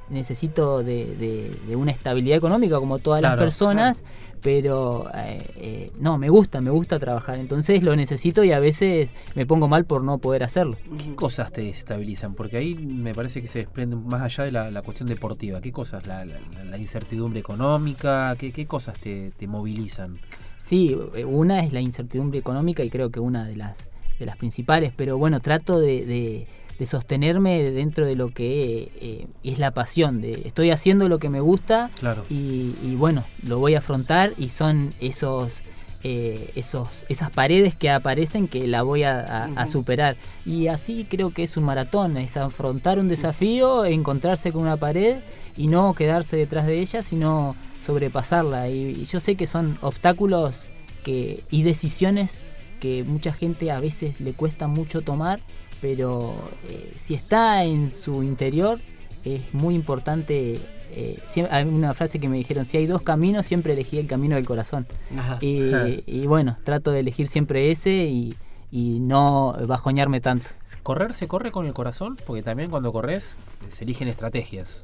necesito de, de- de una estabilidad económica como todas las Claro, personas, pero eh, eh, no, me gusta, me gusta trabajar, entonces lo necesito y a veces me pongo mal por no poder hacerlo. ¿Qué cosas te estabilizan? Porque ahí me parece que se desprende más allá de la, la cuestión deportiva. ¿Qué cosas? ¿La, la- la incertidumbre económica? ¿Qué, qué cosas te, te movilizan? Sí, eh, una es la incertidumbre económica y creo que una de las, de las principales, pero bueno, trato de, de- de sostenerme dentro de lo que eh, es la pasión, de estoy haciendo lo que me gusta Claro. y, y bueno, lo voy a afrontar y son esos... eh, esos, esas paredes que aparecen que la voy a, a- superar. Y así creo que es un maratón, es afrontar un desafío, encontrarse con una pared y no quedarse detrás de ella, sino sobrepasarla. Y, y yo sé que son obstáculos que, y decisiones que mucha gente a veces le cuesta mucho tomar, pero eh, si está en su interior es muy importante. eh, siem- hay una frase que me dijeron, si hay dos caminos, siempre elegí el camino del corazón. Ajá. Y, Claro. y bueno, trato de elegir siempre ese y, y no bajoñarme tanto. ¿Correr se corre con el corazón? Porque también cuando corres se eligen estrategias.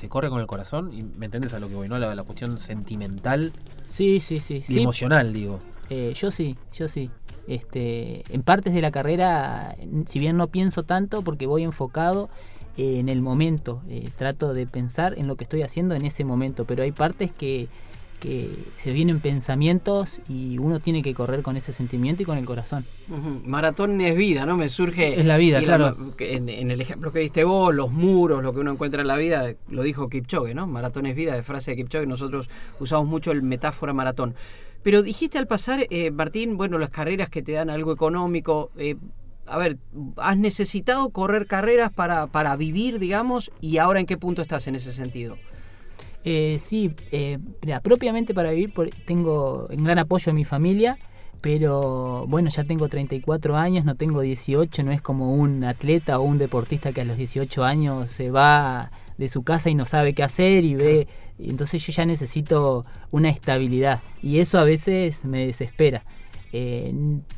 Se corre con el corazón y me entendés a lo que voy, ¿no? La, la cuestión sentimental Sí, sí, sí. y sí emocional, digo. Eh, yo sí, yo sí. Este, en partes de la carrera, si bien no pienso tanto porque voy enfocado eh, en el momento, eh, trato de pensar en lo que estoy haciendo en ese momento, pero hay partes que, que se vienen pensamientos y uno tiene que correr con ese sentimiento y con el corazón. Maratón es vida, ¿no? Me surge. Es la vida, claro. en el ejemplo que diste vos, los muros, lo que uno encuentra en la vida, lo dijo Kipchoge, ¿no? Maratón es vida, de frase de Kipchoge. Nosotros usamos mucho el metáfora maratón. Pero dijiste al pasar, eh, Martín, bueno, las carreras que te dan algo económico. eh, a ver, ¿has necesitado correr carreras para, para vivir, digamos? ¿Y ahora en qué punto estás en ese sentido? Eh, sí, eh, mira, propiamente para vivir por- tengo un gran apoyo de mi familia, pero bueno, ya tengo 34 años, no tengo 18, no es como un atleta o un deportista que a los 18 años se va de su casa y no sabe qué hacer y ve, entonces yo ya necesito una estabilidad y eso a veces me desespera. Eh,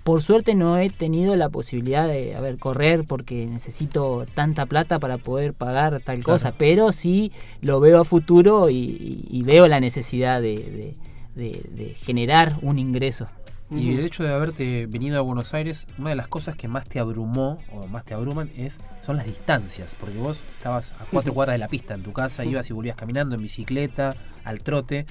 por suerte no he tenido la posibilidad de a ver, correr porque necesito tanta plata para poder pagar tal cosa, pero sí lo veo a futuro y, y- y veo la necesidad de, de- de- de generar un ingreso. Y el hecho de haberte venido a Buenos Aires, una de las cosas que más te abrumó o más te abruman es son las distancias, porque vos estabas a cuatro cuadras de la pista en tu casa, ibas y volvías caminando en bicicleta, al trote.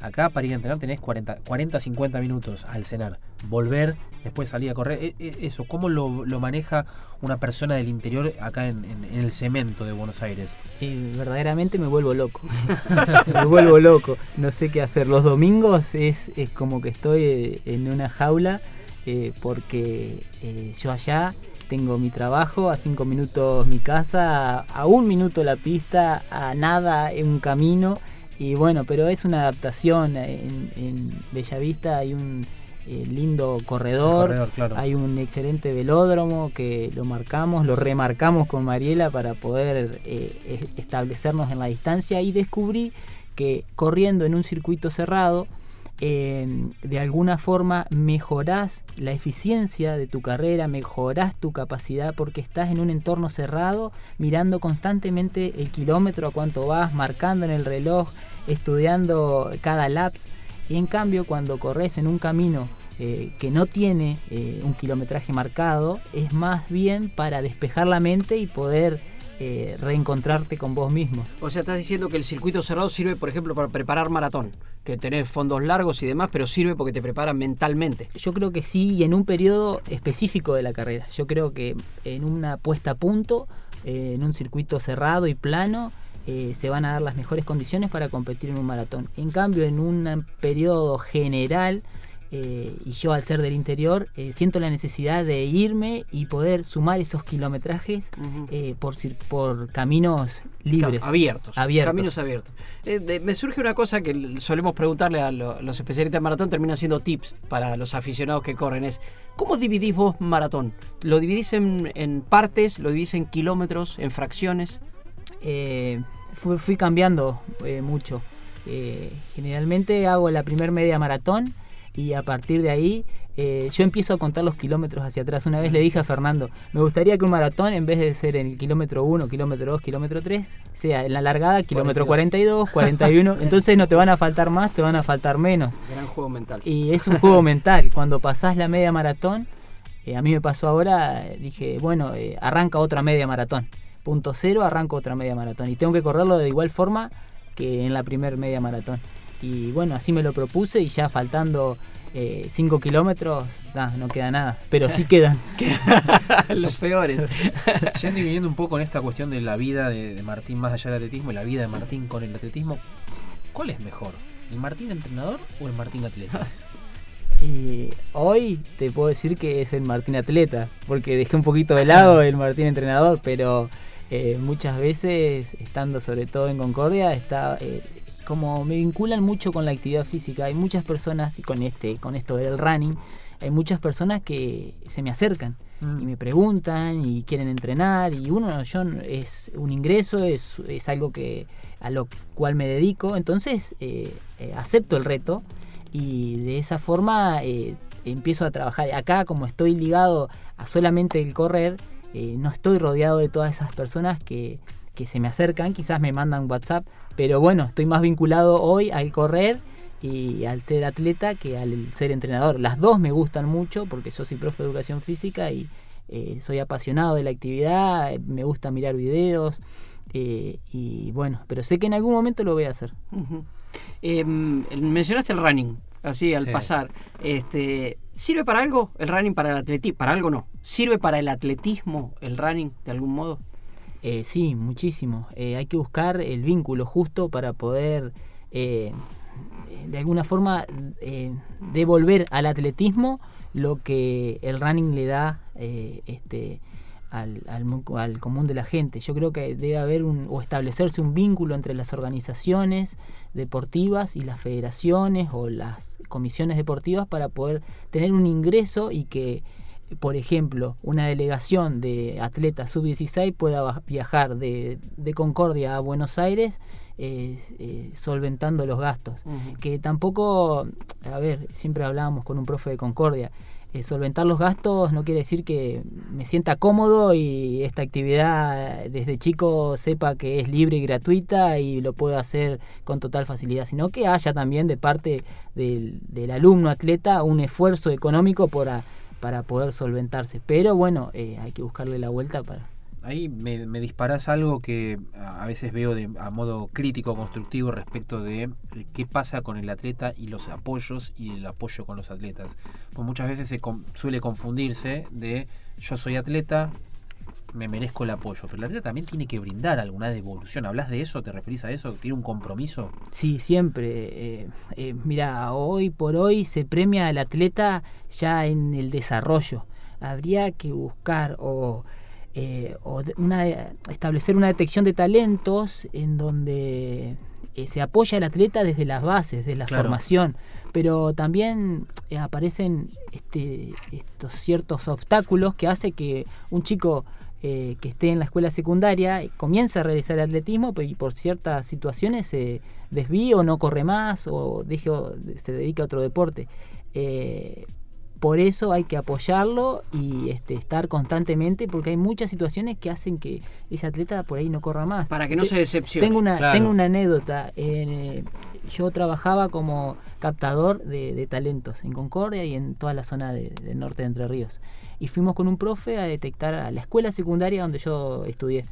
Acá para ir a entrenar tenés 40, 40 50 minutos al cenar. Volver, después salir a correr. E- e- Eso, ¿cómo lo, maneja una persona del interior acá en, el cemento de Buenos Aires? Eh, verdaderamente me vuelvo loco. me vuelvo loco. No sé qué hacer. Los domingos es, es como que estoy eh, en una jaula eh, porque eh, yo allá tengo mi trabajo, a cinco minutos mi casa, a un minuto la pista, a nada en un camino. Y bueno, pero es una adaptación. En, en Bellavista hay un eh, lindo corredor, Corredor, claro. hay un excelente velódromo que lo marcamos, lo remarcamos con Mariela para poder eh, es- establecernos en la distancia y descubrí que corriendo en un circuito cerrado, de alguna forma mejorás la eficiencia de tu carrera, mejorás tu capacidad porque estás en un entorno cerrado, mirando constantemente el kilómetro a cuánto vas, marcando en el reloj, estudiando cada laps. Y en cambio, cuando corres en un camino eh, que no tiene eh, un kilometraje marcado, es más bien para despejar la mente y poder eh, reencontrarte con vos mismo. O sea, estás diciendo que el circuito cerrado sirve, por ejemplo, para preparar maratón, que tenés fondos largos y demás, pero sirve porque te prepara mentalmente. Yo creo que sí, y en un periodo específico de la carrera. Yo creo que en una puesta a punto, eh, en un circuito cerrado y plano, eh, se van a dar las mejores condiciones para competir en un maratón. En cambio, en un periodo general, eh, y yo al ser del interior, eh, siento la necesidad de irme y poder sumar esos kilometrajes eh, por, caminos libres. Abiertos. Abiertos. Caminos abiertos. Eh, de- me surge una cosa que solemos preguntarle a lo- los especialistas de maratón, termina siendo tips para los aficionados que corren. Es, ¿cómo dividís vos maratón? ¿Lo dividís en, en partes? ¿Lo dividís en kilómetros? ¿En fracciones? fui, fui cambiando mucho. Generalmente hago la primer media maratón y a partir de ahí eh, yo empiezo a contar los kilómetros hacia atrás. Una vez le dije a Fernando, me gustaría que un maratón, en vez de ser en el kilómetro 1, kilómetro 2, kilómetro 3, sea en la largada, kilómetro 42, 41. Entonces no te van a faltar más, te van a faltar menos. Gran juego mental. Y es un juego mental. Cuando pasás la media maratón, eh, a mí me pasó ahora, eh, dije, bueno, eh, arranca otra media maratón. Punto cero, arranco otra media maratón. Y tengo que correrlo de igual forma que en la primer media maratón. Y bueno, así me lo propuse y ya faltando 5 kilómetros, nah, no queda nada. Pero sí quedan. los peores. Ya dividiendo un poco en esta cuestión de la vida de, de Martín más allá del atletismo y la vida de Martín con el atletismo, ¿cuál es mejor? ¿El Martín entrenador o el Martín atleta? Y hoy te puedo decir que es el Martín atleta, porque dejé un poquito de lado el Martín entrenador, pero eh, muchas veces, estando sobre todo en Concordia, está eh, como me vinculan mucho con la actividad física. Hay muchas personas, y con este, con esto del running, hay muchas personas que se me acercan Mm. y me preguntan y quieren entrenar y uno yo es un ingreso es, es algo que a lo cual me dedico entonces eh, eh, acepto el reto y de esa forma eh, empiezo a trabajar acá como estoy ligado a solamente el correr eh, no estoy rodeado de todas esas personas que, que se me acercan quizás me mandan WhatsApp pero bueno estoy más vinculado hoy al correr y al ser atleta que al ser entrenador. Las dos me gustan mucho porque yo soy profe de educación física y eh, soy apasionado de la actividad, me gusta mirar videos eh, y bueno, pero sé que en algún momento lo voy a hacer. Eh, mencionaste el running, así al Sí. pasar. Este, ¿Sirve para algo el running para el atletismo? Para algo no. ¿Sirve para el atletismo el running de algún modo? Eh, sí, muchísimo. Eh, hay que buscar el vínculo justo para poder eh, de alguna forma eh, devolver al atletismo lo que el running le da este, al, al común de la gente. Yo creo que debe haber un, o establecerse un vínculo entre las organizaciones deportivas y las federaciones o las comisiones deportivas para poder tener un ingreso y que por ejemplo, una delegación de atletas sub-16 pueda viajar de, de Concordia a Buenos Aires eh, eh, solventando los gastos. Que tampoco, a ver, siempre hablábamos con un profe de Concordia, eh, solventar los gastos no quiere decir que me sienta cómodo y esta actividad desde chico sepa que es libre y gratuita y lo puedo hacer con total facilidad, sino que haya también de parte del, del alumno atleta un esfuerzo económico por a- para poder solventarse. Pero bueno, eh, hay que buscarle la vuelta para... ahí me, me disparás algo que a veces veo de, a modo crítico, constructivo respecto de eh, qué pasa con el atleta y los apoyos y el apoyo con los atletas. Pues muchas veces se con- suele confundirse de yo soy atleta, me merezco el apoyo, pero el atleta también tiene que brindar alguna devolución. ¿Hablas de eso? ¿Te referís a eso? ¿Tiene un compromiso? Sí, siempre. eh, eh, mira, hoy por hoy se premia al atleta ya en el desarrollo. Habría que buscar o, eh, o de- una, establecer una detección de talentos en donde eh, se apoya al atleta desde las bases, desde la Claro. formación. Pero también aparecen este, estos ciertos obstáculos que hace que un chico eh, que esté en la escuela secundaria eh, comience a realizar atletismo pero y por ciertas situaciones se desvíe o no corre más o deje se dedica a otro deporte. Eh, por eso hay que apoyarlo y este, estar constantemente porque hay muchas situaciones que hacen que ese atleta por ahí no corra más. Para que no Te- se decepcione. tengo una, Claro. tengo una anécdota. Eh, yo trabajaba como captador de, de talentos en Concordia y en toda la zona de- del norte de Entre Ríos. Y fuimos con un profe a detectar a la escuela secundaria donde yo estudié.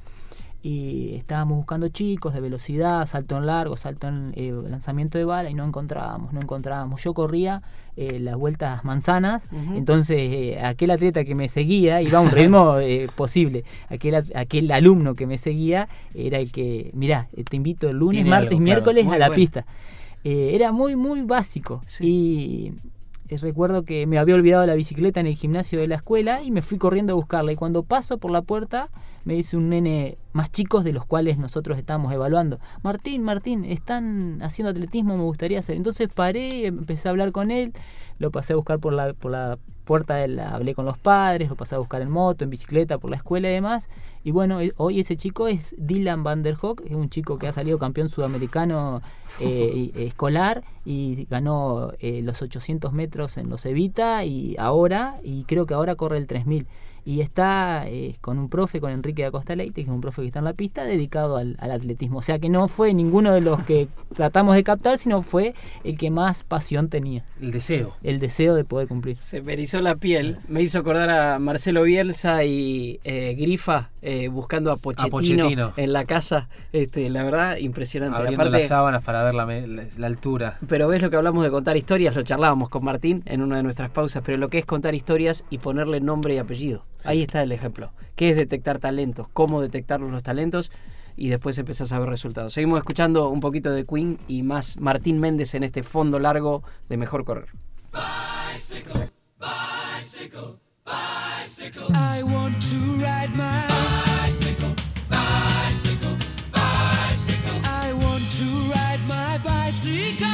Y estábamos buscando chicos de velocidad, salto en largo, salto en eh, lanzamiento de bala y no encontrábamos, no encontrábamos. Yo corría eh, las vueltas manzanas, entonces eh, aquel atleta que me seguía iba a un ritmo posible. Aquel, aquel alumno que me seguía era el que, mirá, te invito el lunes, Tiene martes, algo, claro. miércoles Muy a la bueno. pista. Eh, era muy, muy básico. Sí. Y eh, recuerdo que me había olvidado la bicicleta en el gimnasio de la escuela y me fui corriendo a buscarla. Y cuando paso por la puerta, me dice un nene más chicos de los cuales nosotros estábamos evaluando. Martín, Martín, están haciendo atletismo, me gustaría hacer. Entonces paré, empecé a hablar con él, lo pasé a buscar por la, por la puerta, de la, hablé con los padres, lo pasé a buscar en moto, en bicicleta, por la escuela y demás. Y bueno, eh, hoy ese chico es Dylan Van der Hoek, es un chico que ha salido campeón sudamericano eh, y- escolar y ganó eh, los 800 metros en los Evita y ahora, y creo que ahora corre el 3000. Y está eh, con un profe, con Enrique de Acosta Leite, que es un profe que está en la pista, dedicado al, al atletismo. O sea que no fue ninguno de los que tratamos de captar, sino fue el que más pasión tenía, El deseo. el deseo de poder cumplir. Se me erizó la piel. Me hizo acordar a Marcelo Bielsa y eh, Grifa eh, buscando a Pochettino, Pochettino. en la casa. Este, la verdad, impresionante. Abriendo Aparte, las sábanas para ver la, me- la- la altura. pero ves lo que hablamos de contar historias, lo charlábamos con Martín en una de nuestras pausas, pero lo que es contar historias y ponerle nombre y apellido. Ahí está el ejemplo. ¿Qué es detectar talentos? ¿Cómo detectar los talentos? Y después empezás a ver resultados. Seguimos escuchando un poquito de Queen y más Martín Méndez en este fondo largo de Mejor Correr. I want to ride my bicycle, bicycle, bicycle. I want to ride my bicycle.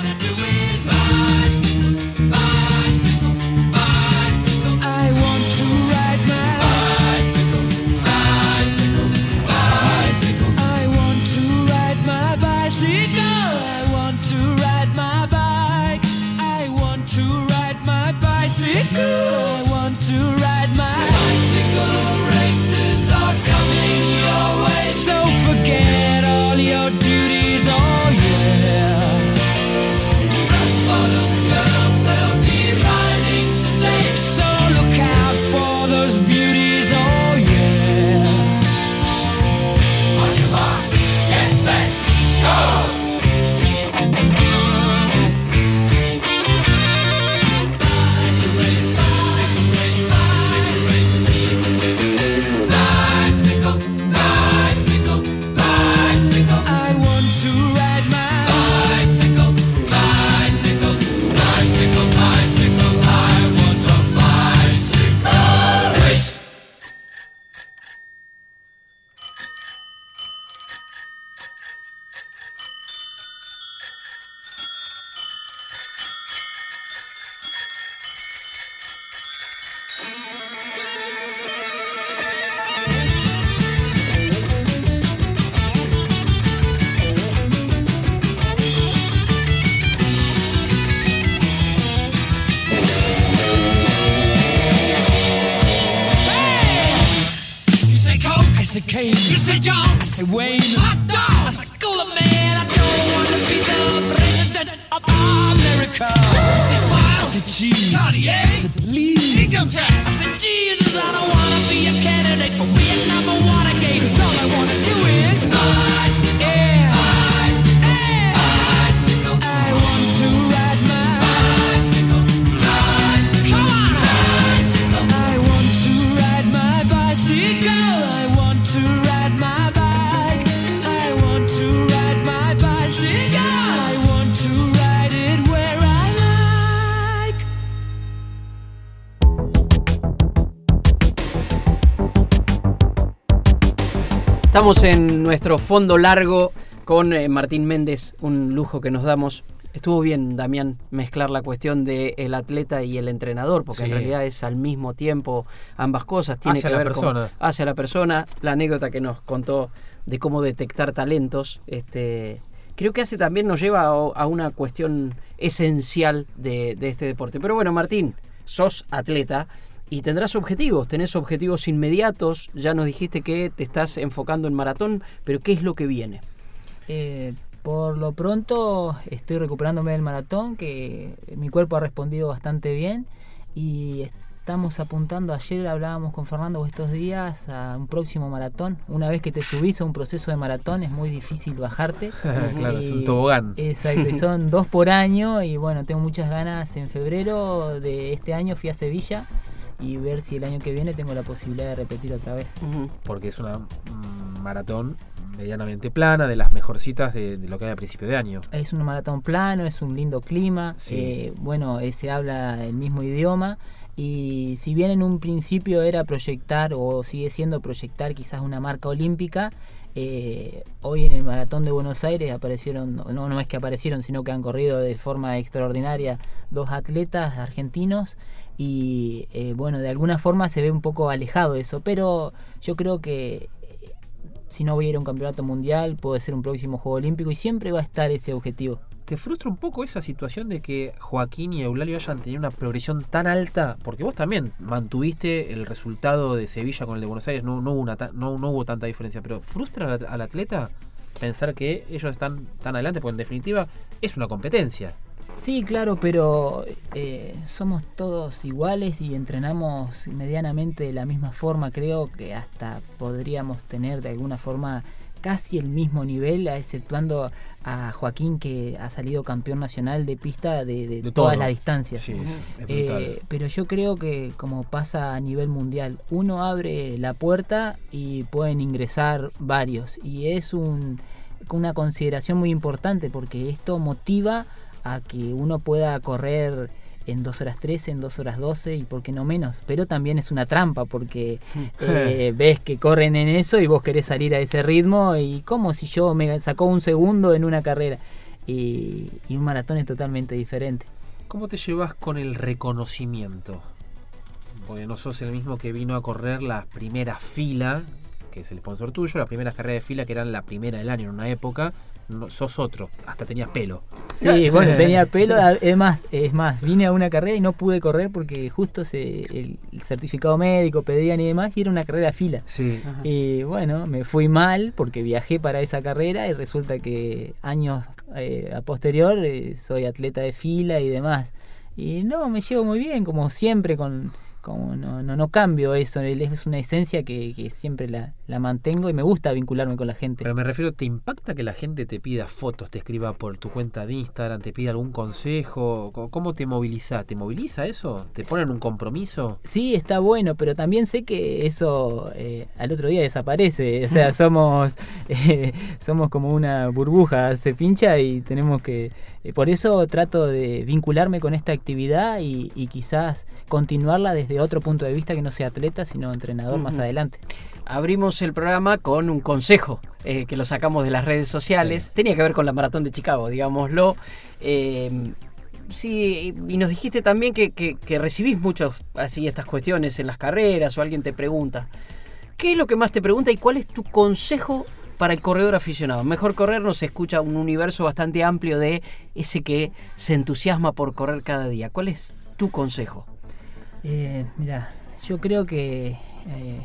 Say John, I say Wayne, hot dog. I say cooler man, I don't wanna be the president of America. I say smile, I say cheese, Cartier, I say please, income tax. I say Jesus, I don't wanna be a candidate for Vietnam or Watergate. 'cause all I wanna do is ice, Estamos en nuestro fondo largo con eh, Martín Méndez, un lujo que nos damos. Estuvo bien, Damián, mezclar la cuestión del atleta y el entrenador, porque en realidad es al mismo tiempo ambas cosas. Tiene Hacia que la ver con- persona. hacia la persona. La anécdota que nos contó de cómo detectar talentos, este, creo que hace también nos lleva a, a una cuestión esencial de, de este deporte. Pero bueno, Martín, sos atleta y tendrás objetivos, tenés objetivos inmediatos, ya nos dijiste que te estás enfocando en maratón, pero ¿qué es lo que viene? Eh, por lo pronto estoy recuperándome del maratón, que mi cuerpo ha respondido bastante bien y estamos apuntando, ayer hablábamos con Fernando estos días a un próximo maratón. Una vez que te subís a un proceso de maratón es muy difícil bajarte. claro, es un tobogán. Exacto, y son dos por año y bueno, tengo muchas ganas. En febrero de este año fui a Sevilla y ver si el año que viene tengo la posibilidad de repetir otra vez. Porque es una mm, maratón medianamente plana, de las mejorcitas de, de lo que hay a principio de año. Es un maratón plano, es un lindo clima, Sí. eh, bueno, eh, se habla el mismo idioma y si bien en un principio era proyectar o sigue siendo proyectar quizás una marca olímpica, eh, hoy en el maratón de Buenos Aires aparecieron, no, no es que aparecieron, sino que han corrido de forma extraordinaria dos atletas argentinos y eh, bueno, de alguna forma se ve un poco alejado eso, pero yo creo que eh, si no voy a ir a un campeonato mundial, puede ser un próximo Juego Olímpico y siempre va a estar ese objetivo. ¿Te frustra un poco esa situación de que Joaquín y Eulalio hayan tenido una progresión tan alta? Porque vos también mantuviste el resultado de Sevilla con el de Buenos Aires, no, no, hubo, no hubo tanta diferencia, pero ¿frustra al, al atleta pensar que ellos están tan adelante? Porque en definitiva es una competencia. Sí, claro, pero eh, somos todos iguales y entrenamos medianamente de la misma forma. Creo que hasta podríamos tener de alguna forma casi el mismo nivel, exceptuando a Joaquín que ha salido campeón nacional de pista de, de De todas todo. las distancias. Sí, es, es Eh, pero yo creo que como pasa a nivel mundial, uno abre la puerta y pueden ingresar varios. Y es un, una consideración muy importante porque esto motiva a que uno pueda correr en 2 horas 13, en 2 horas 12 y por qué no menos. Pero también es una trampa porque eh, ves que corren en eso y vos querés salir a ese ritmo y como si yo me sacó un segundo en una carrera. Y, y un maratón es totalmente diferente. ¿Cómo te llevas con el reconocimiento? Porque no sos el mismo que vino a correr la primera fila, que es el sponsor tuyo, las primeras carreras de fila que eran la primera del año en una época. No, sos otro, hasta tenías pelo. Sí, bueno, tenía pelo. Además, es más, vine a una carrera y no pude correr porque justo se, el, el certificado médico pedían y demás y era una carrera a fila. Sí. Y bueno, me fui mal porque viajé para esa carrera y resulta que años eh, a posterior eh, soy atleta de fila y demás. Y no, me llevo muy bien, como siempre, con, como no, no, no cambio eso. Es una esencia que, que siempre la, la mantengo y me gusta vincularme con la gente. Pero me refiero, ¿te impacta que la gente te pida fotos, te escriba por tu cuenta de Instagram, te pida algún consejo? ¿Cómo- ¿Cómo te moviliza? ¿Te moviliza eso? ¿Te ponen un compromiso? Sí, está bueno, pero también sé que eso eh, al otro día desaparece. O sea, somos eh, somos como una burbuja, se pincha y tenemos que... eh, por eso trato de vincularme con esta actividad y, y quizás continuarla desde otro punto de vista que no sea atleta, sino entrenador más adelante. Abrimos el programa con un consejo eh, que lo sacamos de las redes sociales. Sí. Tenía que ver con la maratón de Chicago, digámoslo. Eh, sí, y nos dijiste también que, que- que recibís muchos así estas cuestiones en las carreras o alguien te pregunta. ¿Qué es lo que más te pregunta y cuál es tu consejo para el corredor aficionado? Mejor correr nos escucha un universo bastante amplio de ese que se entusiasma por correr cada día. ¿Cuál es tu consejo? Eh, mira, yo creo que eh,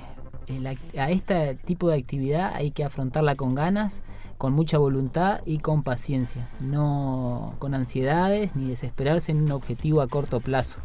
a este tipo de actividad hay que afrontarla con ganas, con mucha voluntad y con paciencia, no con ansiedades ni desesperarse en un objetivo a corto plazo.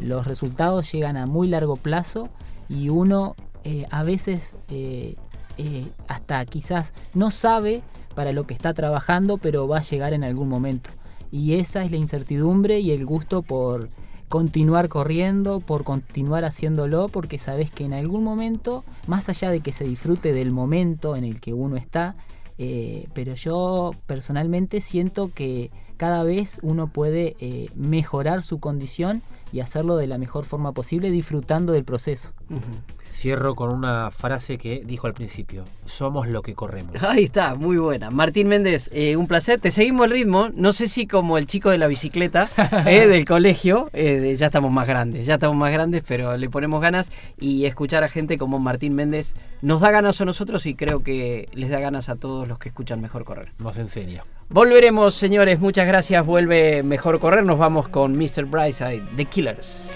Los resultados llegan a muy largo plazo y uno eh, a veces eh, eh, hasta quizás no sabe para lo que está trabajando, pero va a llegar en algún momento. Y esa es la incertidumbre y el gusto por continuar corriendo, por continuar haciéndolo, porque sabes que en algún momento, más allá de que se disfrute del momento en el que uno está, eh, pero yo personalmente siento que cada vez uno puede eh, mejorar su condición y hacerlo de la mejor forma posible, disfrutando del proceso. Cierro con una frase que dijo al principio. Somos lo que corremos. Ahí está, muy buena. Martín Méndez, eh, un placer. Te seguimos el ritmo. No sé si como el chico de la bicicleta eh, del colegio, eh, de- ya estamos más grandes, ya estamos más grandes, pero le ponemos ganas y escuchar a gente como Martín Méndez nos da ganas a nosotros y creo que les da ganas a todos los que escuchan Mejor Correr. Nos enseña. Volveremos, señores. Muchas gracias. Vuelve Mejor Correr. Nos vamos con Mr. Brightside, The Killers.